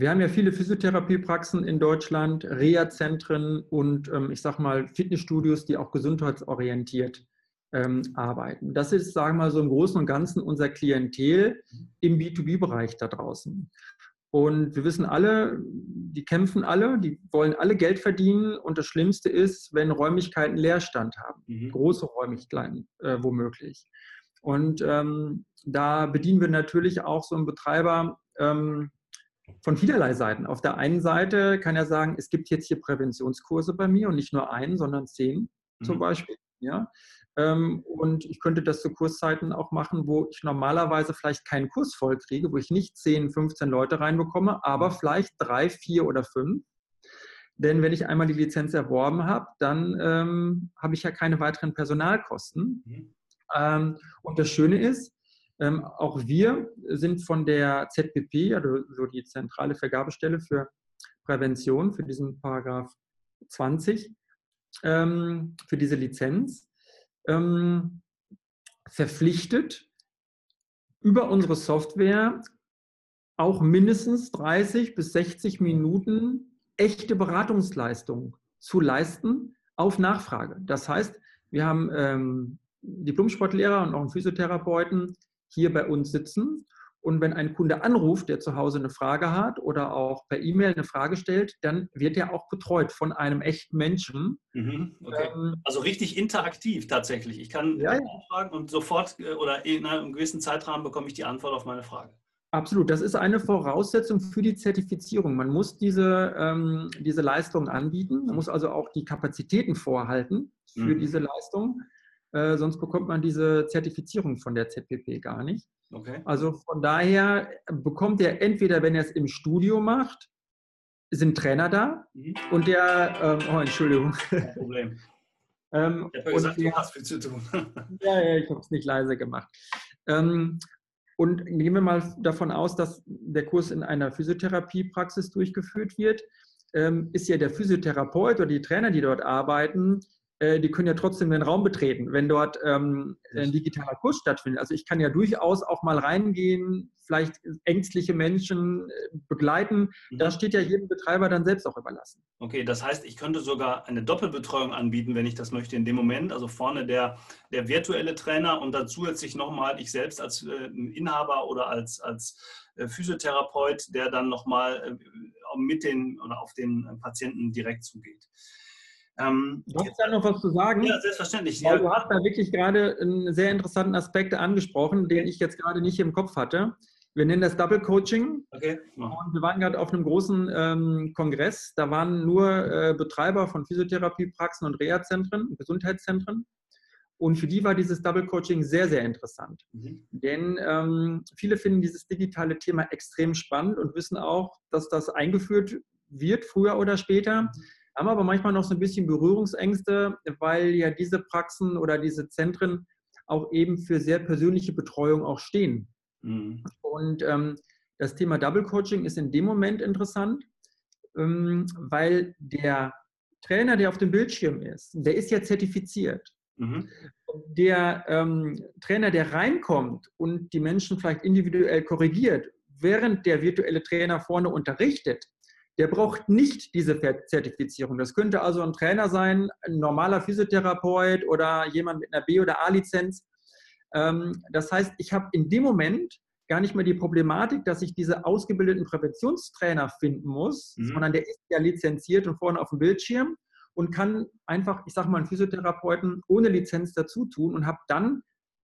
wir haben ja viele Physiotherapiepraxen in Deutschland, Reha-Zentren und ähm, ich sage mal Fitnessstudios, die auch gesundheitsorientiert ähm, arbeiten. Das ist, sagen wir mal, so im Großen und Ganzen unser Klientel im B2B-Bereich da draußen. Und wir wissen alle, die kämpfen alle, die wollen alle Geld verdienen. Und das Schlimmste ist, wenn Räumlichkeiten Leerstand haben, mhm. große Räumlichkeiten äh, womöglich. Und ähm, da bedienen wir natürlich auch so einen Betreiber ähm, von vielerlei Seiten. Auf der einen Seite kann er sagen, es gibt jetzt hier Präventionskurse bei mir und nicht nur einen, sondern zehn mhm. zum Beispiel. Ja? Ähm, und ich könnte das zu Kurszeiten auch machen, wo ich normalerweise vielleicht keinen Kurs voll kriege, wo ich nicht 10, 15 Leute reinbekomme, aber mhm. vielleicht drei, vier oder fünf. Denn wenn ich einmal die Lizenz erworben habe, dann ähm, habe ich ja keine weiteren Personalkosten. Mhm. Ähm, und das Schöne ist, ähm, auch wir sind von der ZPP, also so die zentrale Vergabestelle für Prävention, für diesen Paragraph 20, ähm, für diese Lizenz, ähm, verpflichtet, über unsere Software auch mindestens 30 bis 60 Minuten echte Beratungsleistung zu leisten auf Nachfrage. Das heißt, wir haben ähm, Diplomsportlehrer und auch einen Physiotherapeuten hier bei uns sitzen und wenn ein Kunde anruft, der zu Hause eine Frage hat oder auch per E-Mail eine Frage stellt, dann wird er auch betreut von einem echten Menschen. Mhm, okay. ähm, also richtig interaktiv tatsächlich. Ich kann ja, fragen und sofort äh, oder in einem gewissen Zeitrahmen bekomme ich die Antwort auf meine Frage. Absolut, das ist eine Voraussetzung für die Zertifizierung. Man muss diese, ähm, diese Leistung anbieten, man muss also auch die Kapazitäten vorhalten für mhm. diese Leistung. Äh, sonst bekommt man diese Zertifizierung von der ZPP gar nicht. Okay. Also von daher bekommt er entweder, wenn er es im Studio macht, sind Trainer da mhm. und der, ähm, oh Entschuldigung. Kein Problem. ähm, ich habe gesagt, der, du hast viel zu tun. ja, ja, ich habe es nicht leise gemacht. Ähm, und gehen wir mal davon aus, dass der Kurs in einer Physiotherapiepraxis durchgeführt wird, ähm, ist ja der Physiotherapeut oder die Trainer, die dort arbeiten, äh, die können ja trotzdem den Raum betreten, wenn dort ähm, ein digitaler Kurs stattfindet. Also ich kann ja durchaus auch mal reingehen, vielleicht ängstliche Menschen äh, begleiten. Mhm. Das steht ja jedem Betreiber dann selbst auch überlassen. Okay, das heißt, ich könnte sogar eine Doppelbetreuung anbieten, wenn ich das möchte in dem Moment. Also vorne der, der virtuelle Trainer und dann zusätzlich nochmal ich selbst als äh, Inhaber oder als, als äh, Physiotherapeut, der dann nochmal äh, mit den oder auf den Patienten direkt zugeht. Ähm, du hast da noch was zu sagen? Ja, selbstverständlich. Ja. Du hast da wirklich gerade einen sehr interessanten Aspekt angesprochen, den ich jetzt gerade nicht im Kopf hatte. Wir nennen das Double Coaching. Okay. Und wir waren gerade auf einem großen ähm, Kongress. Da waren nur äh, Betreiber von Physiotherapiepraxen und Reha-Zentren, Gesundheitszentren. Und für die war dieses Double Coaching sehr, sehr interessant. Mhm. Denn ähm, viele finden dieses digitale Thema extrem spannend und wissen auch, dass das eingeführt wird, früher oder später. Mhm haben aber manchmal noch so ein bisschen Berührungsängste, weil ja diese Praxen oder diese Zentren auch eben für sehr persönliche Betreuung auch stehen. Mhm. Und ähm, das Thema Double Coaching ist in dem Moment interessant, ähm, weil der Trainer, der auf dem Bildschirm ist, der ist ja zertifiziert. Mhm. Der ähm, Trainer, der reinkommt und die Menschen vielleicht individuell korrigiert, während der virtuelle Trainer vorne unterrichtet, der braucht nicht diese Zertifizierung. Das könnte also ein Trainer sein, ein normaler Physiotherapeut oder jemand mit einer B- oder A-Lizenz. Ähm, das heißt, ich habe in dem Moment gar nicht mehr die Problematik, dass ich diese ausgebildeten Präventionstrainer finden muss, mhm. sondern der ist ja lizenziert und vorne auf dem Bildschirm und kann einfach, ich sage mal, einen Physiotherapeuten ohne Lizenz dazu tun und habe dann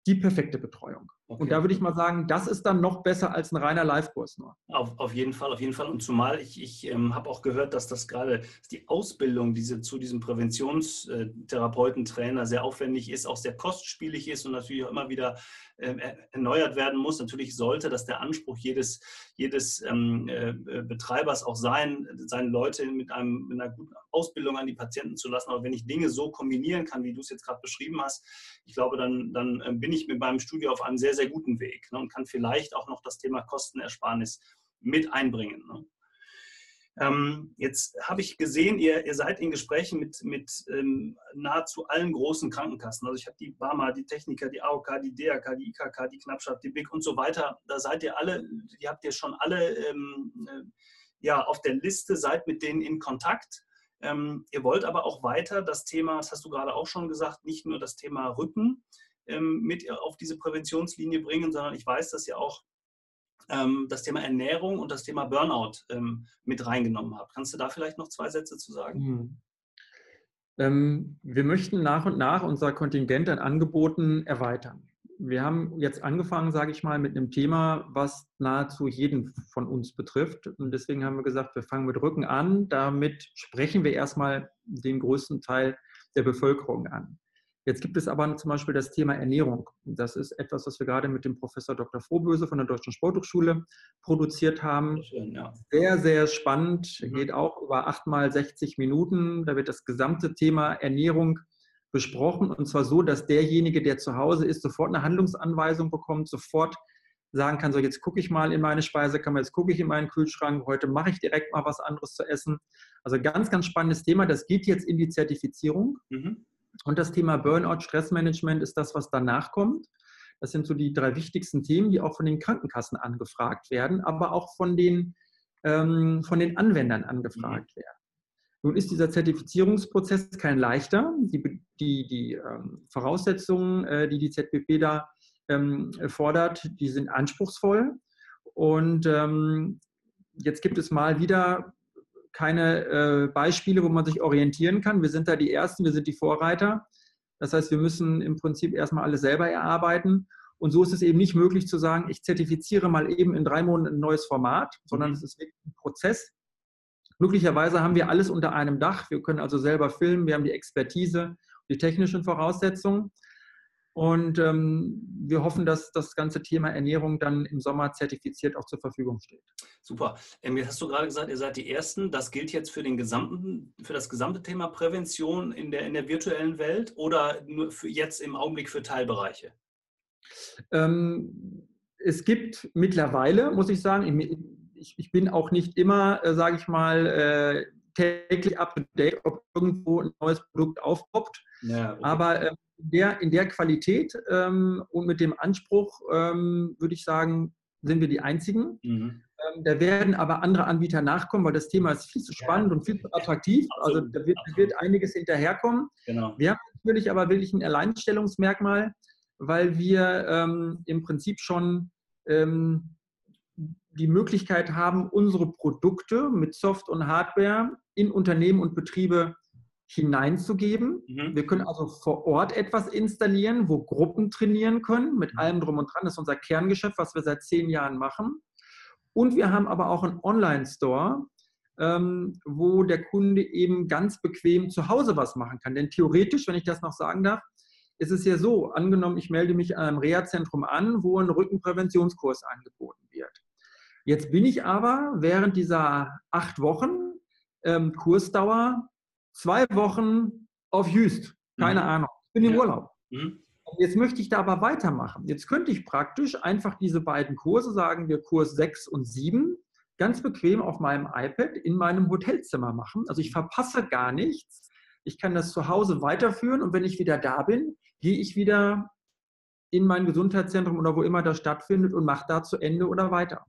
die perfekte Betreuung. Okay. Und da würde ich mal sagen, das ist dann noch besser als ein reiner Live-Kurs nur. Auf, auf jeden Fall, auf jeden Fall. Und zumal ich, ich ähm, habe auch gehört, dass das gerade die Ausbildung diese, zu diesem Präventionstherapeuten-Trainer sehr aufwendig ist, auch sehr kostspielig ist und natürlich auch immer wieder ähm, erneuert werden muss. Natürlich sollte das der Anspruch jedes, jedes ähm, äh, Betreibers auch sein, seine Leute mit, einem, mit einer guten Ausbildung an die Patienten zu lassen. Aber wenn ich Dinge so kombinieren kann, wie du es jetzt gerade beschrieben hast, ich glaube, dann, dann äh, bin ich mit meinem Studio auf einem sehr, sehr guten Weg ne, und kann vielleicht auch noch das Thema Kostenersparnis mit einbringen. Ne. Ähm, jetzt habe ich gesehen, ihr, ihr, seid in Gesprächen mit, mit ähm, nahezu allen großen Krankenkassen. Also ich habe die Barmer, die Techniker, die AOK, die DRK, die IKK, die Knappschaft, die BIC und so weiter. Da seid ihr alle, die habt ihr schon alle ähm, ja auf der Liste, seid mit denen in Kontakt. Ähm, ihr wollt aber auch weiter das Thema, das hast du gerade auch schon gesagt, nicht nur das Thema Rücken ähm, mit auf diese Präventionslinie bringen, sondern ich weiß, dass ihr auch ähm, das Thema Ernährung und das Thema Burnout ähm, mit reingenommen habt. Kannst du da vielleicht noch zwei Sätze zu sagen? Mhm. Ähm, wir möchten nach und nach unser Kontingent an Angeboten erweitern. Wir haben jetzt angefangen, sage ich mal, mit einem Thema, was nahezu jeden von uns betrifft. Und deswegen haben wir gesagt, wir fangen mit Rücken an. Damit sprechen wir erstmal den größten Teil der Bevölkerung an. Jetzt gibt es aber zum Beispiel das Thema Ernährung. Das ist etwas, was wir gerade mit dem Professor Dr. Frohböse von der Deutschen Sporthochschule produziert haben. Schön, ja. Sehr, sehr spannend. Mhm. Geht auch über acht mal 60 Minuten. Da wird das gesamte Thema Ernährung besprochen. Und zwar so, dass derjenige, der zu Hause ist, sofort eine Handlungsanweisung bekommt, sofort sagen kann, so jetzt gucke ich mal in meine Speisekammer, jetzt gucke ich in meinen Kühlschrank, heute mache ich direkt mal was anderes zu essen. Also ganz, ganz spannendes Thema. Das geht jetzt in die Zertifizierung. Mhm. Und das Thema Burnout, Stressmanagement ist das, was danach kommt. Das sind so die drei wichtigsten Themen, die auch von den Krankenkassen angefragt werden, aber auch von den, ähm, von den Anwendern angefragt mhm. werden. Nun ist dieser Zertifizierungsprozess kein leichter. Die, die, die ähm, Voraussetzungen, äh, die die ZBP da ähm, fordert, die sind anspruchsvoll. Und ähm, jetzt gibt es mal wieder keine äh, Beispiele, wo man sich orientieren kann. Wir sind da die Ersten, wir sind die Vorreiter. Das heißt, wir müssen im Prinzip erstmal alles selber erarbeiten. Und so ist es eben nicht möglich zu sagen, ich zertifiziere mal eben in drei Monaten ein neues Format, sondern mhm. es ist wirklich ein Prozess. Glücklicherweise haben wir alles unter einem Dach. Wir können also selber filmen, wir haben die Expertise, die technischen Voraussetzungen. Und ähm, wir hoffen, dass das ganze Thema Ernährung dann im Sommer zertifiziert auch zur Verfügung steht. Super. Ähm, jetzt hast du gerade gesagt, ihr seid die Ersten. Das gilt jetzt für, den gesamten, für das gesamte Thema Prävention in der, in der virtuellen Welt oder nur für jetzt im Augenblick für Teilbereiche? Ähm, es gibt mittlerweile, muss ich sagen, ich, ich bin auch nicht immer, äh, sage ich mal, äh, täglich up to date, ob irgendwo ein neues Produkt aufpoppt. Ja, okay. Aber äh, in der, in der Qualität ähm, und mit dem Anspruch, ähm, würde ich sagen, sind wir die Einzigen. Mhm. Ähm, da werden aber andere Anbieter nachkommen, weil das Thema ist viel zu spannend ja. und viel zu attraktiv. Also da wird, da wird einiges hinterherkommen. Genau. Wir haben natürlich aber wirklich ein Alleinstellungsmerkmal, weil wir ähm, im Prinzip schon ähm, die Möglichkeit haben, unsere Produkte mit Soft und Hardware in Unternehmen und Betriebe hineinzugeben. Mhm. Wir können also vor Ort etwas installieren, wo Gruppen trainieren können, mit mhm. allem drum und dran. Das ist unser Kerngeschäft, was wir seit zehn Jahren machen. Und wir haben aber auch einen Online-Store, ähm, wo der Kunde eben ganz bequem zu Hause was machen kann. Denn theoretisch, wenn ich das noch sagen darf, ist es ja so, angenommen, ich melde mich an einem Reha-Zentrum an, wo ein Rückenpräventionskurs angeboten wird. Jetzt bin ich aber während dieser acht Wochen ähm, Kursdauer zwei Wochen auf Jüst. Keine mhm. Ahnung. Ich bin im ja. Urlaub. Mhm. Jetzt möchte ich da aber weitermachen. Jetzt könnte ich praktisch einfach diese beiden Kurse, sagen wir Kurs 6 und 7, ganz bequem auf meinem iPad in meinem Hotelzimmer machen. Also ich verpasse gar nichts. Ich kann das zu Hause weiterführen und wenn ich wieder da bin, gehe ich wieder in mein Gesundheitszentrum oder wo immer das stattfindet und mache da zu Ende oder weiter.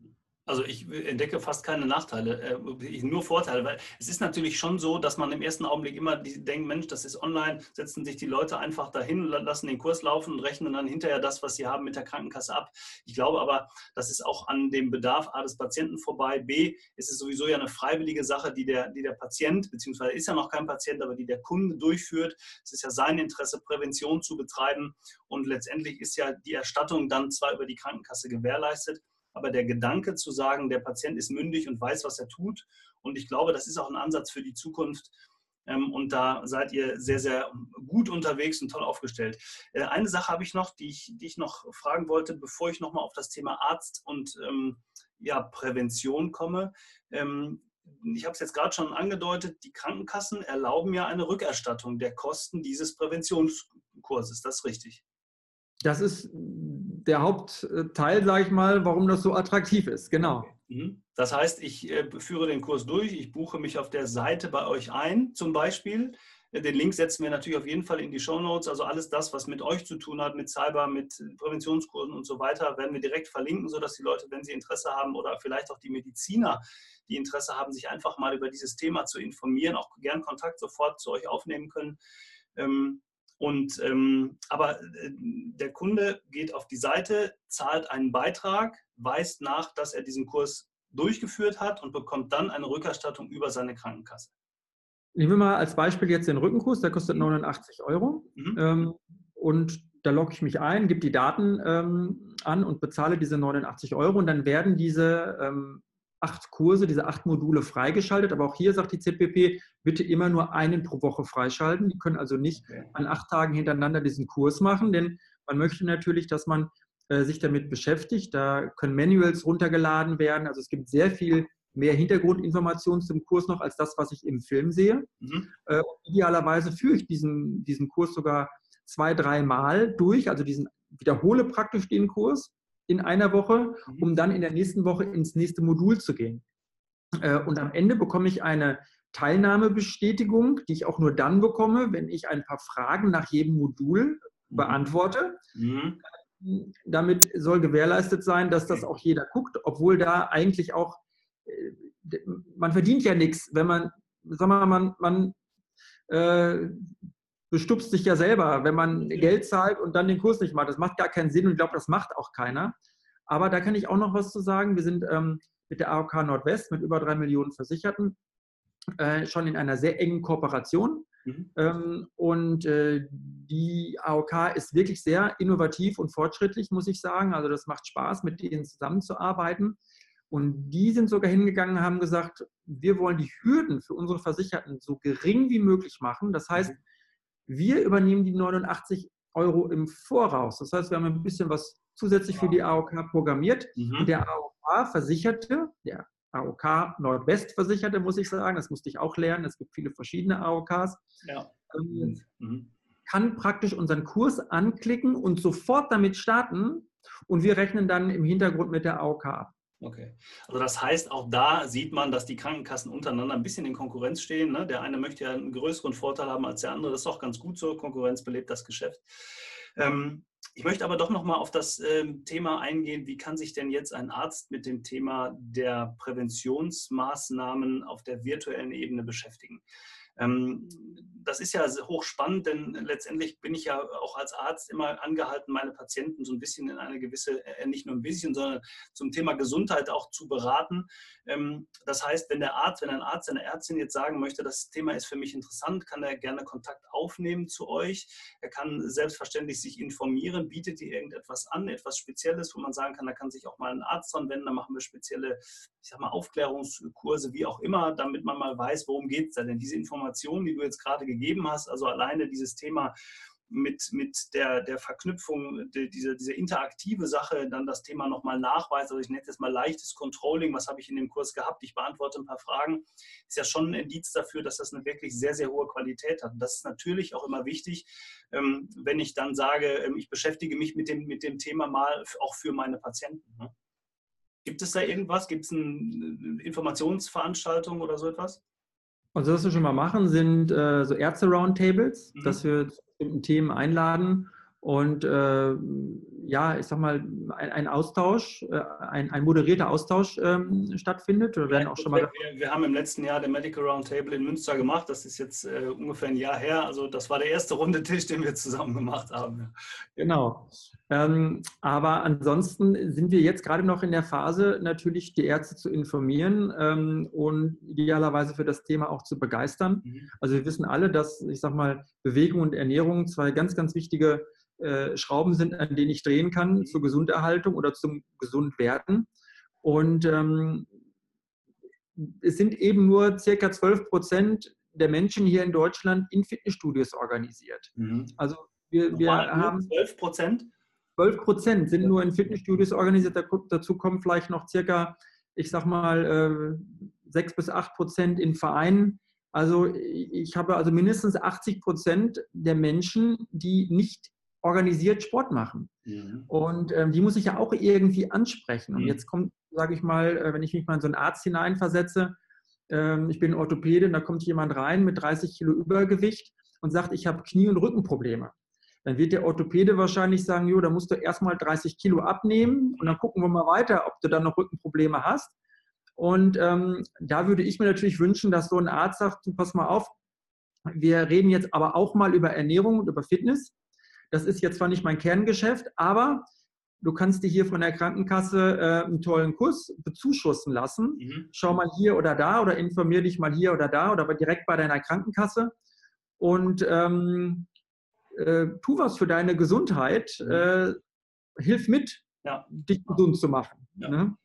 Also ich entdecke fast keine Nachteile, äh, nur Vorteile, weil es ist natürlich schon so, dass man im ersten Augenblick immer denkt, Mensch, das ist online, setzen sich die Leute einfach dahin, lassen den Kurs laufen und rechnen dann hinterher das, was sie haben mit der Krankenkasse ab. Ich glaube aber, das ist auch an dem Bedarf A des Patienten vorbei, B ist es sowieso ja eine freiwillige Sache, die der, die der Patient, beziehungsweise ist ja noch kein Patient, aber die der Kunde durchführt. Es ist ja sein Interesse, Prävention zu betreiben und letztendlich ist ja die Erstattung dann zwar über die Krankenkasse gewährleistet, aber der Gedanke zu sagen, der Patient ist mündig und weiß, was er tut. Und ich glaube, das ist auch ein Ansatz für die Zukunft. Ähm, und da seid ihr sehr, sehr gut unterwegs und toll aufgestellt. Äh, eine Sache habe ich noch, die ich, die ich noch fragen wollte, bevor ich nochmal auf das Thema Arzt und ähm, ja, Prävention komme. Ähm, ich habe es jetzt gerade schon angedeutet, die Krankenkassen erlauben ja eine Rückerstattung der Kosten dieses Präventionskurses. Das ist richtig. Das ist der Hauptteil, sage ich mal, warum das so attraktiv ist. Genau. Mhm. Das heißt, ich äh, führe den Kurs durch, ich buche mich auf der Seite bei euch ein, zum Beispiel. Den Link setzen wir natürlich auf jeden Fall in die Show Notes. Also alles das, was mit euch zu tun hat, mit Cyber, mit Präventionskursen und so weiter, werden wir direkt verlinken, sodass die Leute, wenn sie Interesse haben oder vielleicht auch die Mediziner, die Interesse haben, sich einfach mal über dieses Thema zu informieren, auch gern Kontakt sofort zu euch aufnehmen können. Und, ähm, aber äh, der Kunde geht auf die Seite, zahlt einen Beitrag, weist nach, dass er diesen Kurs durchgeführt hat und bekommt dann eine Rückerstattung über seine Krankenkasse. Nehmen wir mal als Beispiel jetzt den Rückenkurs, der kostet 89 mhm. Euro. Mhm. Ähm, und da logge ich mich ein, gebe die Daten ähm, an und bezahle diese 89 Euro. Und dann werden diese ähm, acht Kurse, diese acht Module freigeschaltet. Aber auch hier sagt die ZPP, bitte immer nur einen pro Woche freischalten. Die können also nicht okay. an acht Tagen hintereinander diesen Kurs machen, denn man möchte natürlich, dass man äh, sich damit beschäftigt. Da können Manuals runtergeladen werden. Also es gibt sehr viel mehr Hintergrundinformationen zum Kurs noch als das, was ich im Film sehe. Mhm. Äh, idealerweise führe ich diesen, diesen Kurs sogar zwei, dreimal durch, also diesen wiederhole praktisch den Kurs in einer Woche, mhm. um dann in der nächsten Woche ins nächste Modul zu gehen. Äh, und am Ende bekomme ich eine Teilnahmebestätigung, die ich auch nur dann bekomme, wenn ich ein paar Fragen nach jedem Modul mhm. beantworte. Mhm. Damit soll gewährleistet sein, dass das auch jeder guckt, obwohl da eigentlich auch, äh, man verdient ja nichts, wenn man, sagen wir mal, man, man äh, bestupst sich ja selber, wenn man Geld zahlt und dann den Kurs nicht macht. Das macht gar keinen Sinn und ich glaube, das macht auch keiner. Aber da kann ich auch noch was zu sagen. Wir sind ähm, mit der AOK Nordwest mit über drei Millionen Versicherten äh, schon in einer sehr engen Kooperation. Mhm. Ähm, und äh, die AOK ist wirklich sehr innovativ und fortschrittlich, muss ich sagen. Also das macht Spaß, mit denen zusammenzuarbeiten. Und die sind sogar hingegangen und haben gesagt, wir wollen die Hürden für unsere Versicherten so gering wie möglich machen. Das heißt, mhm. Wir übernehmen die 89 Euro im Voraus. Das heißt, wir haben ein bisschen was zusätzlich für die AOK programmiert. Mhm. Und der AOK-Versicherte, der AOK Nordwest-Versicherte, muss ich sagen, das musste ich auch lernen. Es gibt viele verschiedene AOKs. Ja. Ähm, mhm. Kann praktisch unseren Kurs anklicken und sofort damit starten. Und wir rechnen dann im Hintergrund mit der AOK ab. Okay. Also das heißt, auch da sieht man, dass die Krankenkassen untereinander ein bisschen in Konkurrenz stehen. Ne? Der eine möchte ja einen größeren Vorteil haben als der andere. Das ist auch ganz gut so. Konkurrenz belebt das Geschäft. Ähm, ich möchte aber doch nochmal auf das ähm, Thema eingehen, wie kann sich denn jetzt ein Arzt mit dem Thema der Präventionsmaßnahmen auf der virtuellen Ebene beschäftigen? Ähm, das ist ja hochspannend, denn letztendlich bin ich ja auch als Arzt immer angehalten, meine Patienten so ein bisschen in eine gewisse, äh, nicht nur ein bisschen, sondern zum Thema Gesundheit auch zu beraten. Ähm, das heißt, wenn der Arzt, wenn ein Arzt, eine Ärztin jetzt sagen möchte, das Thema ist für mich interessant, kann er gerne Kontakt aufnehmen zu euch. Er kann selbstverständlich sich informieren, bietet ihr irgendetwas an, etwas Spezielles, wo man sagen kann, da kann sich auch mal ein Arzt dran wenden, da machen wir spezielle, ich sag mal, Aufklärungskurse, wie auch immer, damit man mal weiß, worum geht es da denn. Diese Informationen, die du jetzt gerade gegeben hast, also alleine dieses Thema mit, mit der, der Verknüpfung, die, diese, diese interaktive Sache, dann das Thema nochmal Nachweis, also ich nenne es mal leichtes Controlling, was habe ich in dem Kurs gehabt, ich beantworte ein paar Fragen, ist ja schon ein Indiz dafür, dass das eine wirklich sehr, sehr hohe Qualität hat. Und das ist natürlich auch immer wichtig, ähm, wenn ich dann sage, ähm, ich beschäftige mich mit dem, mit dem Thema mal auch für meine Patienten. Ne? Gibt es da irgendwas? Gibt es eine Informationsveranstaltung oder so etwas? Also was wir schon mal machen, sind äh, so Ärzte-Roundtables, mhm. dass wir zu bestimmten Themen einladen und äh, ja, ich sag mal, ein, ein Austausch, äh, ein, ein, moderierter Austausch ähm, stattfindet. Wir, werden auch schon mal wir, wir, haben im letzten Jahr den Medical Roundtable in Münster gemacht. Das ist jetzt äh, ungefähr ein Jahr her. Also das war der erste runde Tisch, den wir zusammen gemacht haben. Genau. Ähm, aber ansonsten sind wir jetzt gerade noch in der Phase, natürlich die Ärzte zu informieren ähm, und idealerweise für das Thema auch zu begeistern. Mhm. Also wir wissen alle, dass, ich sag mal, Bewegung und Ernährung zwei ganz, ganz wichtige äh, Schrauben sind, an denen ich drehen kann mhm. zur Gesunderhaltung oder zum Gesundwerden. Und ähm, es sind eben nur circa 12 Prozent der Menschen hier in Deutschland in Fitnessstudios organisiert. Mhm. Also wir, wir haben 12 Prozent? 12 Prozent sind nur in Fitnessstudios organisiert. Dazu kommen vielleicht noch circa, ich sag mal, 6 äh, bis 8 Prozent in Vereinen. Also ich habe also mindestens 80 Prozent der Menschen, die nicht organisiert Sport machen. Mhm. Und ähm, die muss ich ja auch irgendwie ansprechen. Und mhm. jetzt kommt, sage ich mal, äh, wenn ich mich mal in so einen Arzt hineinversetze, ähm, ich bin Orthopäde und da kommt jemand rein mit 30 Kilo Übergewicht und sagt, ich habe Knie- und Rückenprobleme. Dann wird der Orthopäde wahrscheinlich sagen, jo, da musst du erstmal 30 Kilo abnehmen und dann gucken wir mal weiter, ob du dann noch Rückenprobleme hast. Und ähm, da würde ich mir natürlich wünschen, dass so ein Arzt sagt, du pass mal auf, wir reden jetzt aber auch mal über Ernährung und über Fitness. Das ist jetzt zwar nicht mein Kerngeschäft, aber du kannst dir hier von der Krankenkasse äh, einen tollen Kurs bezuschussen lassen. Mhm. Schau mal hier oder da oder informier dich mal hier oder da oder direkt bei deiner Krankenkasse und ähm, äh, tu was für deine Gesundheit. Mhm. Äh, hilf mit, ja. dich gesund zu machen. Ja. Ne?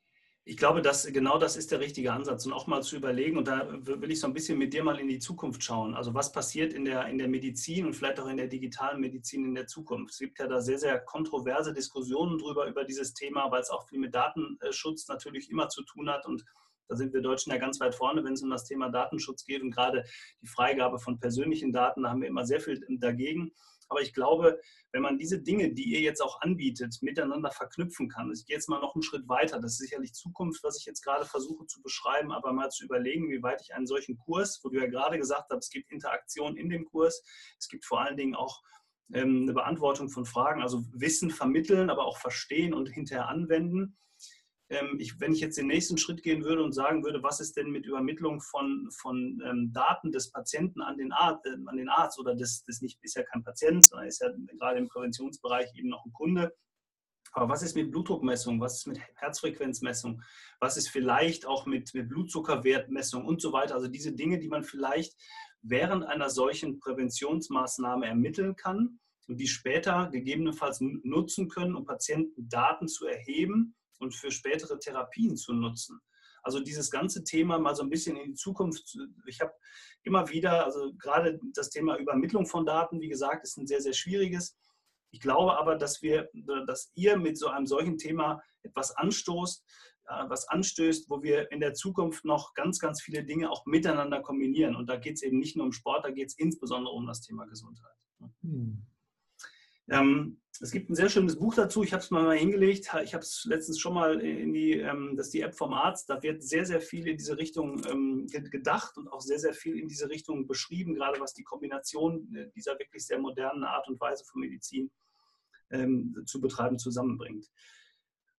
Ich glaube, dass genau das ist der richtige Ansatz und auch mal zu überlegen, und da will ich so ein bisschen mit dir mal in die Zukunft schauen. Also was passiert in der, in der Medizin und vielleicht auch in der digitalen Medizin in der Zukunft? Es gibt ja da sehr, sehr kontroverse Diskussionen drüber, über dieses Thema, weil es auch viel mit Datenschutz natürlich immer zu tun hat und da sind wir Deutschen ja ganz weit vorne, wenn es um das Thema Datenschutz geht und gerade die Freigabe von persönlichen Daten, da haben wir immer sehr viel dagegen. Aber ich glaube, wenn man diese Dinge, die ihr jetzt auch anbietet, miteinander verknüpfen kann, ich gehe jetzt mal noch einen Schritt weiter, das ist sicherlich Zukunft, was ich jetzt gerade versuche zu beschreiben, aber mal zu überlegen, wie weit ich einen solchen Kurs, wo du ja gerade gesagt hast, es gibt Interaktion in dem Kurs, es gibt vor allen Dingen auch ähm, eine Beantwortung von Fragen, also Wissen vermitteln, aber auch verstehen und hinterher anwenden ähm, ich, wenn ich jetzt den nächsten Schritt gehen würde und sagen würde, was ist denn mit Übermittlung von, von ähm, Daten des Patienten an den, Arzt, äh, an den Arzt oder das, das nicht, ist ja kein Patient, sondern ist ja gerade im Präventionsbereich eben noch ein Kunde. Aber was ist mit Blutdruckmessung? Was ist mit Herzfrequenzmessung? Was ist vielleicht auch mit, mit Blutzuckerwertmessung und so weiter? Also diese Dinge, die man vielleicht während einer solchen Präventionsmaßnahme ermitteln kann und die später gegebenenfalls nutzen können, um Patienten Daten zu erheben und für spätere Therapien zu nutzen. Also dieses ganze Thema mal so ein bisschen in die Zukunft. Ich habe immer wieder, also gerade das Thema Übermittlung von Daten, wie gesagt, ist ein sehr, sehr schwieriges. Ich glaube aber, dass wir, dass ihr mit so einem solchen Thema etwas anstoßt, äh, was anstößt, wo wir in der Zukunft noch ganz, ganz viele Dinge auch miteinander kombinieren. Und da geht es eben nicht nur um Sport, da geht es insbesondere um das Thema Gesundheit. Hm. Ähm, es gibt ein sehr schönes Buch dazu. Ich habe es mal hingelegt. Ich habe es letztens schon mal in die, ähm, das ist die App vom Arzt. Da wird sehr, sehr viel in diese Richtung ähm, gedacht und auch sehr, sehr viel in diese Richtung beschrieben, gerade was die Kombination äh, dieser wirklich sehr modernen Art und Weise von Medizin ähm, zu betreiben zusammenbringt.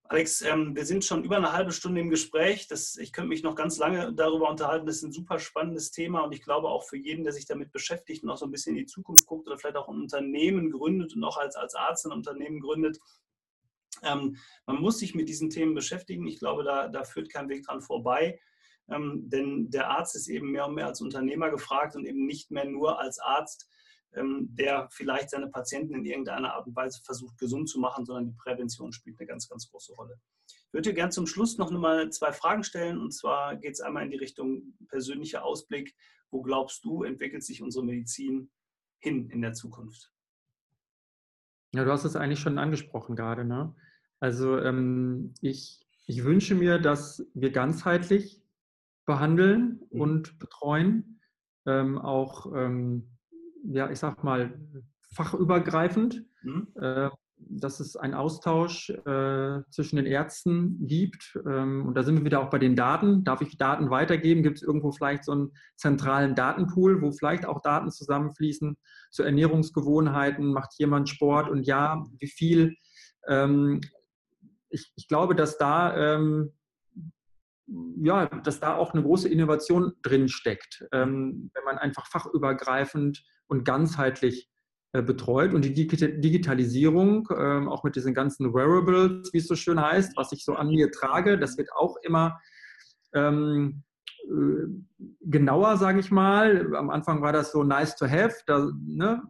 Alex, ähm, wir sind schon über eine halbe Stunde im Gespräch. Das, ich könnte mich noch ganz lange darüber unterhalten. Das ist ein super spannendes Thema und ich glaube auch für jeden, der sich damit beschäftigt und auch so ein bisschen in die Zukunft guckt oder vielleicht auch ein Unternehmen gründet und auch als, als Arzt ein Unternehmen gründet, ähm, man muss sich mit diesen Themen beschäftigen. Ich glaube, da, da führt kein Weg dran vorbei. Ähm, denn der Arzt ist eben mehr und mehr als Unternehmer gefragt und eben nicht mehr nur als Arzt der vielleicht seine Patienten in irgendeiner Art und Weise versucht, gesund zu machen, sondern die Prävention spielt eine ganz, ganz große Rolle. Ich würde dir gerne zum Schluss noch mal zwei Fragen stellen. Und zwar geht es einmal in die Richtung persönlicher Ausblick. Wo glaubst du, entwickelt sich unsere Medizin hin in der Zukunft? Ja, du hast es eigentlich schon angesprochen gerade. Ne? Also ähm, ich, ich wünsche mir, dass wir ganzheitlich behandeln mhm. und betreuen, ähm, auch ähm, ja, ich sag mal, fachübergreifend, mhm. äh, dass es einen Austausch äh, zwischen den Ärzten gibt. Ähm, und da sind wir wieder auch bei den Daten. Darf ich Daten weitergeben? Gibt es irgendwo vielleicht so einen zentralen Datenpool, wo vielleicht auch Daten zusammenfließen zu Ernährungsgewohnheiten? Macht jemand Sport und ja, wie viel? Ähm, ich, ich, glaube, dass da ähm, ja, dass da auch eine große Innovation drin steckt, ähm, wenn man einfach fachübergreifend und ganzheitlich äh, betreut. Und die Digitalisierung, ähm, auch mit diesen ganzen Wearables, wie es so schön heißt, was ich so an mir trage, das wird auch immer ähm, äh, genauer, sage ich mal. Am Anfang war das so nice to have, da, ne,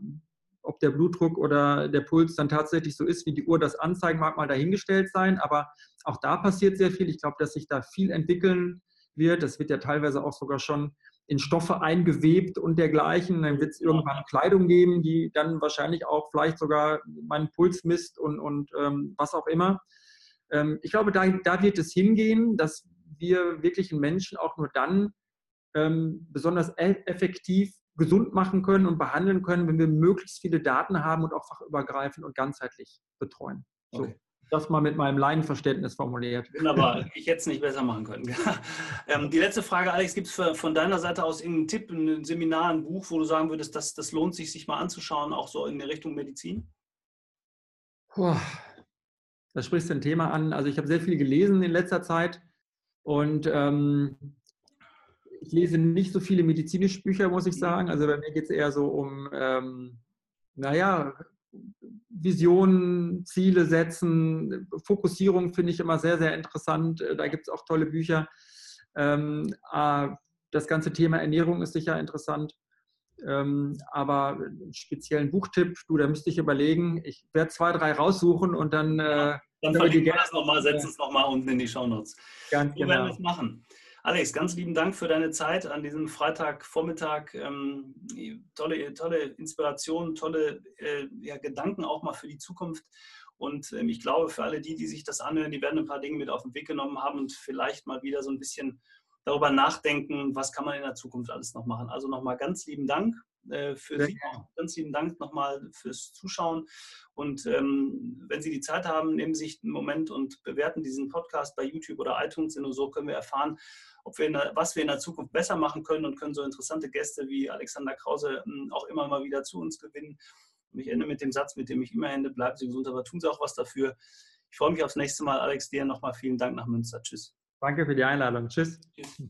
ob der Blutdruck oder der Puls dann tatsächlich so ist, wie die Uhr das anzeigen mag, mal dahingestellt sein. Aber auch da passiert sehr viel. Ich glaube, dass sich da viel entwickeln wird. Das wird ja teilweise auch sogar schon in Stoffe eingewebt und dergleichen. Dann wird es irgendwann Kleidung geben, die dann wahrscheinlich auch vielleicht sogar meinen Puls misst und, und ähm, was auch immer. Ähm, ich glaube, da, da wird es hingehen, dass wir wirklich einen Menschen auch nur dann ähm, besonders e-, effektiv gesund machen können und behandeln können, wenn wir möglichst viele Daten haben und auch fachübergreifend und ganzheitlich betreuen. So. Okay. Das mal mit meinem Laienverständnis formuliert. Wunderbar, ich hätte es nicht besser machen können. ähm, die letzte Frage, Alex, gibt es von deiner Seite aus irgendeinen Tipp, ein Seminar, ein Buch, wo du sagen würdest, das, das lohnt sich, sich mal anzuschauen, auch so in der Richtung Medizin? Puh, da sprichst du ein Thema an. Also ich habe sehr viel gelesen in letzter Zeit und ähm, ich lese nicht so viele medizinische Bücher, muss ich mhm. sagen. Also bei mir geht es eher so um, ähm, naja, Visionen, Ziele setzen, Fokussierung finde ich immer sehr, sehr interessant. Da gibt es auch tolle Bücher. Ähm, das ganze Thema Ernährung ist sicher interessant. Ähm, aber einen speziellen Buchtipp, du, da müsste ich überlegen. Ich werde zwei, drei raussuchen und dann. Äh, dann verlinken wir das nochmal, setzen es nochmal unten in die Shownotes. Ganz so genau. werden wir es machen. Alex, ganz lieben Dank für deine Zeit an diesem Freitagvormittag. Ähm, tolle, tolle Inspiration, tolle äh, ja, Gedanken auch mal für die Zukunft. Und ähm, ich glaube, für alle die, die sich das anhören, die werden ein paar Dinge mit auf den Weg genommen haben und vielleicht mal wieder so ein bisschen darüber nachdenken, was kann man in der Zukunft alles noch machen. Also nochmal ganz lieben Dank äh, für Sehr Sie. Gerne. Ganz lieben Dank nochmal fürs Zuschauen. Und ähm, wenn Sie die Zeit haben, nehmen Sie sich einen Moment und bewerten diesen Podcast bei YouTube oder iTunes. Nur so können wir erfahren, ob wir der, was wir in der Zukunft besser machen können und können so interessante Gäste wie Alexander Krause ähm, auch immer mal wieder zu uns gewinnen. Und ich ende mit dem Satz, mit dem ich immer ende, bleiben Sie gesund, aber tun Sie auch was dafür. Ich freue mich aufs nächste Mal. Alex, dir nochmal vielen Dank nach Münster. Tschüss. Danke für die Einladung. Tschüss. Tschüss.